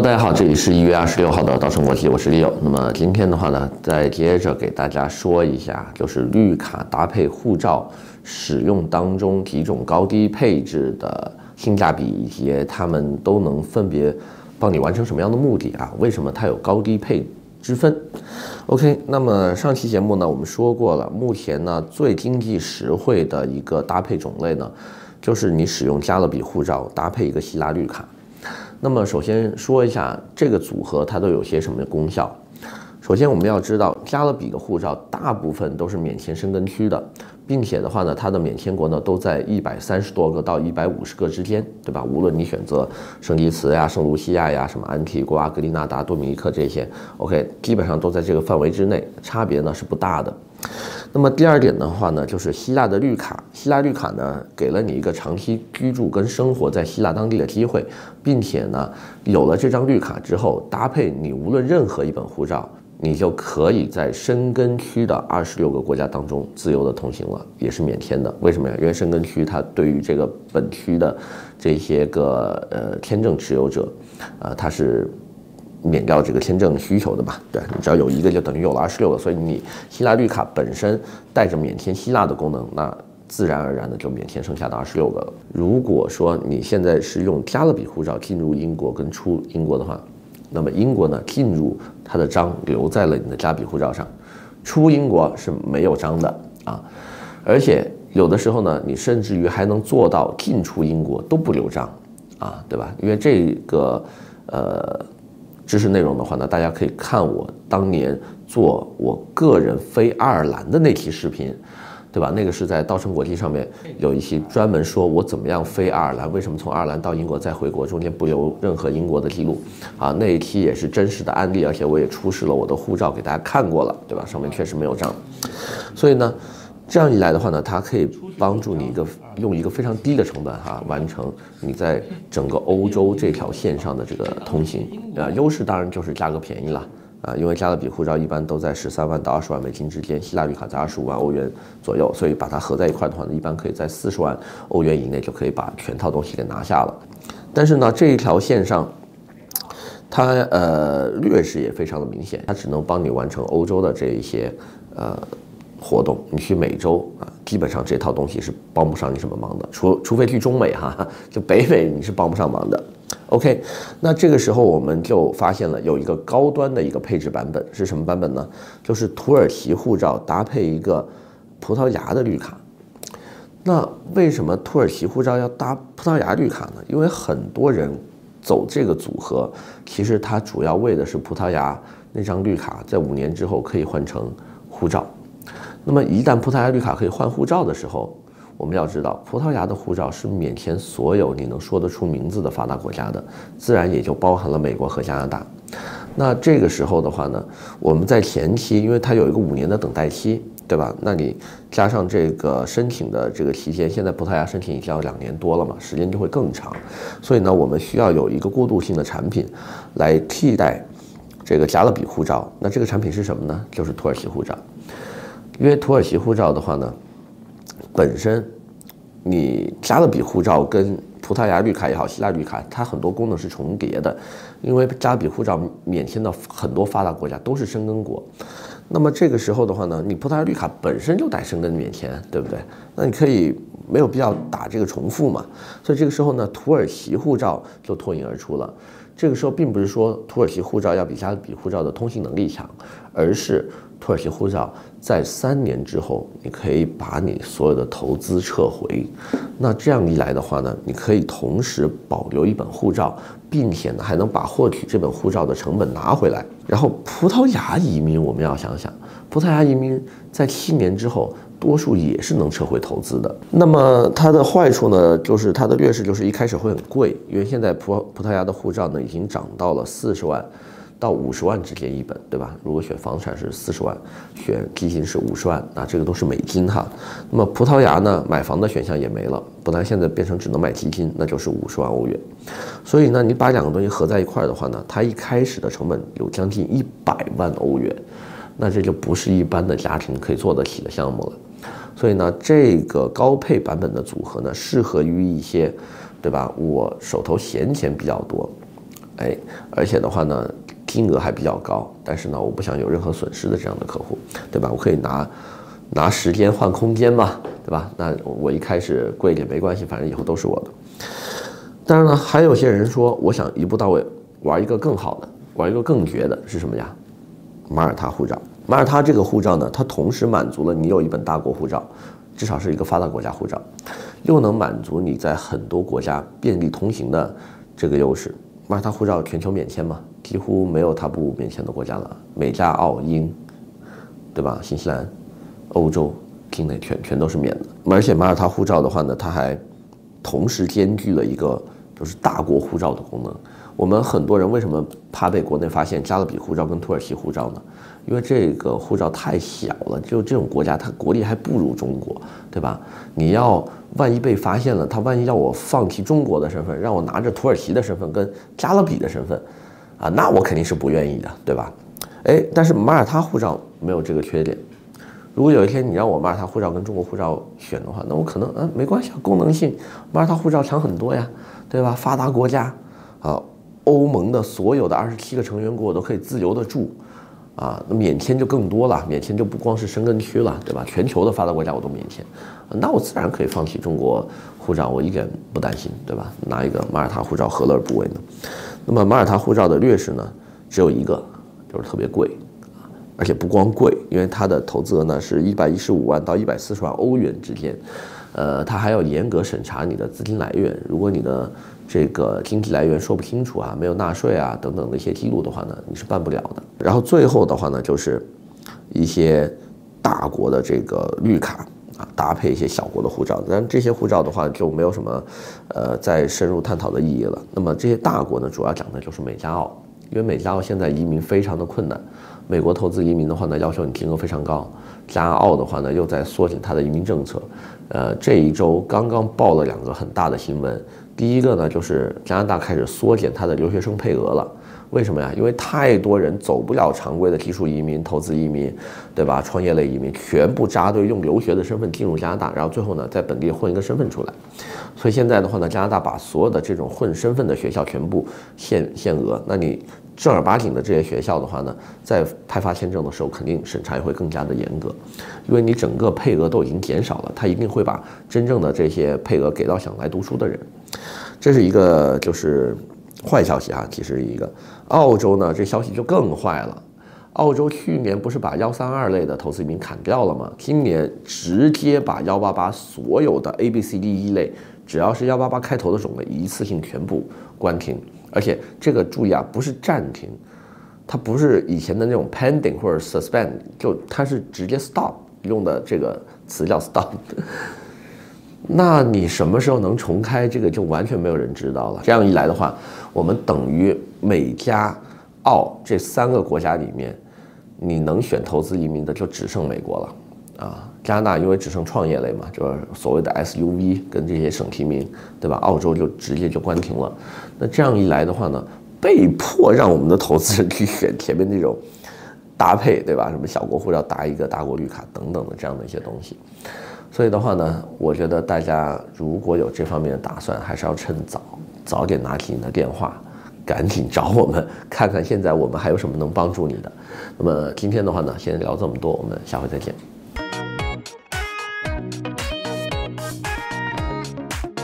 大家好，这里是一月二十六号的稻盛国际，我是李友。那么今天的话呢，再接着给大家说一下，就是绿卡搭配护照使用当中几种高低配置的性价比，以及他们都能分别帮你完成什么样的目的啊？为什么它有高低配之分？OK，那么上期节目呢，我们说过了，目前呢最经济实惠的一个搭配种类呢，就是你使用加勒比护照搭配一个希腊绿卡。那么首先说一下这个组合它都有些什么功效。首先我们要知道，加勒比的护照大部分都是免签申根区的，并且的话呢，它的免签国呢都在一百三十多个到一百五十个之间，对吧？无论你选择圣基茨呀、圣卢西亚呀、什么安提瓜、格林纳达、多米尼克这些，OK，基本上都在这个范围之内，差别呢是不大的。那么第二点的话呢，就是希腊的绿卡。希腊绿卡呢，给了你一个长期居住跟生活在希腊当地的机会，并且呢，有了这张绿卡之后，搭配你无论任何一本护照，你就可以在申根区的二十六个国家当中自由的通行了，也是免签的。为什么呀？因为申根区它对于这个本区的这些个呃签证持有者，呃，它是。免掉这个签证需求的吧，对，你只要有一个就等于有了二十六个，所以你希腊绿卡本身带着免签希腊的功能，那自然而然的就免签剩下的二十六个了。如果说你现在是用加勒比护照进入英国跟出英国的话，那么英国呢，进入它的章留在了你的加勒比护照上，出英国是没有章的啊，而且有的时候呢，你甚至于还能做到进出英国都不留章啊，对吧？因为这个呃。知识内容的话呢，大家可以看我当年做我个人飞爱尔兰的那期视频，对吧？那个是在稻盛国际上面有一期专门说我怎么样飞爱尔兰，为什么从爱尔兰到英国再回国，中间不留任何英国的记录啊？那一期也是真实的案例，而且我也出示了我的护照给大家看过了，对吧？上面确实没有章，所以呢。这样一来的话呢，它可以帮助你一个用一个非常低的成本哈，完成你在整个欧洲这条线上的这个通行啊。优势当然就是价格便宜了啊，因为加勒比护照一般都在十三万到二十万美金之间，希腊绿卡在二十五万欧元左右，所以把它合在一块的话呢，一般可以在四十万欧元以内就可以把全套东西给拿下了。但是呢，这一条线上，它呃劣势也非常的明显，它只能帮你完成欧洲的这一些呃。活动，你去美洲啊，基本上这套东西是帮不上你什么忙的，除除非去中美哈，就北美你是帮不上忙的。OK，那这个时候我们就发现了有一个高端的一个配置版本是什么版本呢？就是土耳其护照搭配一个葡萄牙的绿卡。那为什么土耳其护照要搭葡萄牙绿卡呢？因为很多人走这个组合，其实它主要为的是葡萄牙那张绿卡在五年之后可以换成护照。那么一旦葡萄牙绿卡可以换护照的时候，我们要知道，葡萄牙的护照是免签所有你能说得出名字的发达国家的，自然也就包含了美国和加拿大。那这个时候的话呢，我们在前期，因为它有一个五年的等待期，对吧？那你加上这个申请的这个期间，现在葡萄牙申请已经要两年多了嘛，时间就会更长。所以呢，我们需要有一个过渡性的产品来替代这个加勒比护照。那这个产品是什么呢？就是土耳其护照。因为土耳其护照的话呢，本身你加勒比护照跟葡萄牙绿卡也好，希腊绿卡，它很多功能是重叠的。因为加勒比护照免签的很多发达国家都是申根国，那么这个时候的话呢，你葡萄牙绿卡本身就带申根免签，对不对？那你可以没有必要打这个重复嘛。所以这个时候呢，土耳其护照就脱颖而出了。这个时候并不是说土耳其护照要比加勒比护照的通行能力强，而是。土耳其护照在三年之后，你可以把你所有的投资撤回。那这样一来的话呢，你可以同时保留一本护照，并且呢还能把获取这本护照的成本拿回来。然后葡萄牙移民，我们要想想，葡萄牙移民在七年之后，多数也是能撤回投资的。那么它的坏处呢，就是它的劣势就是一开始会很贵，因为现在葡葡萄牙的护照呢已经涨到了四十万。到五十万之间一本，对吧？如果选房产是四十万，选基金是五十万，那这个都是美金哈。那么葡萄牙呢，买房的选项也没了，本来现在变成只能买基金，那就是五十万欧元。所以呢，你把两个东西合在一块儿的话呢，它一开始的成本有将近一百万欧元，那这就不是一般的家庭可以做得起的项目了。所以呢，这个高配版本的组合呢，适合于一些，对吧？我手头闲钱比较多。哎，而且的话呢，金额还比较高，但是呢，我不想有任何损失的这样的客户，对吧？我可以拿拿时间换空间嘛，对吧？那我一开始贵一点没关系，反正以后都是我的。当然呢，还有些人说，我想一步到位玩一个更好的，玩一个更绝的，是什么呀？马耳他护照。马耳他这个护照呢，它同时满足了你有一本大国护照，至少是一个发达国家护照，又能满足你在很多国家便利通行的这个优势。马耳他护照全球免签嘛，几乎没有它不免签的国家了。美加澳英，对吧？新西兰、欧洲境内全全都是免的。而且马耳他护照的话呢，它还同时兼具了一个就是大国护照的功能。我们很多人为什么怕被国内发现加勒比护照跟土耳其护照呢？因为这个护照太小了，就这种国家，它国力还不如中国，对吧？你要万一被发现了，他万一要我放弃中国的身份，让我拿着土耳其的身份跟加勒比的身份，啊，那我肯定是不愿意的，对吧？哎，但是马耳他护照没有这个缺点。如果有一天你让我马耳他护照跟中国护照选的话，那我可能嗯没关系，功能性马耳他护照强很多呀，对吧？发达国家，啊，欧盟的所有的二十七个成员国我都可以自由的住。啊，那免签就更多了，免签就不光是申根区了，对吧？全球的发达国家我都免签，那我自然可以放弃中国护照，我一点不担心，对吧？拿一个马耳他护照何乐而不为呢？那么马耳他护照的劣势呢，只有一个，就是特别贵，而且不光贵，因为它的投资额呢是一百一十五万到一百四十万欧元之间，呃，它还要严格审查你的资金来源，如果你的这个经济来源说不清楚啊，没有纳税啊等等的一些记录的话呢，你是办不了的。然后最后的话呢，就是一些大国的这个绿卡啊，搭配一些小国的护照。但这些护照的话就没有什么呃再深入探讨的意义了。那么这些大国呢，主要讲的就是美加澳，因为美加澳现在移民非常的困难，美国投资移民的话呢，要求你金额非常高，加澳的话呢又在缩减它的移民政策。呃，这一周刚刚报了两个很大的新闻。第一个呢，就是加拿大开始缩减它的留学生配额了。为什么呀？因为太多人走不了常规的技术移民、投资移民，对吧？创业类移民全部扎堆用留学的身份进入加拿大，然后最后呢，在本地混一个身份出来。所以现在的话呢，加拿大把所有的这种混身份的学校全部限限额。那你正儿八经的这些学校的话呢，在派发签证的时候，肯定审查也会更加的严格，因为你整个配额都已经减少了，他一定会把真正的这些配额给到想来读书的人。这是一个就是。坏消息啊，其实一个澳洲呢，这消息就更坏了。澳洲去年不是把幺三二类的投资移民砍掉了吗？今年直接把幺八八所有的 A、B、C、D、E 类，只要是幺八八开头的种类，一次性全部关停。而且这个注意啊，不是暂停，它不是以前的那种 pending 或者 suspend，就它是直接 stop 用的这个词叫 stop。那你什么时候能重开？这个就完全没有人知道了。这样一来的话，我们等于美加澳这三个国家里面，你能选投资移民的就只剩美国了啊。加拿大因为只剩创业类嘛，就是所谓的 SUV 跟这些省提名，对吧？澳洲就直接就关停了。那这样一来的话呢，被迫让我们的投资人去选前面那种搭配，对吧？什么小国护照搭一个大国绿卡等等的这样的一些东西。所以的话呢，我觉得大家如果有这方面的打算，还是要趁早，早点拿起你的电话，赶紧找我们，看看现在我们还有什么能帮助你的。那么今天的话呢，先聊这么多，我们下回再见。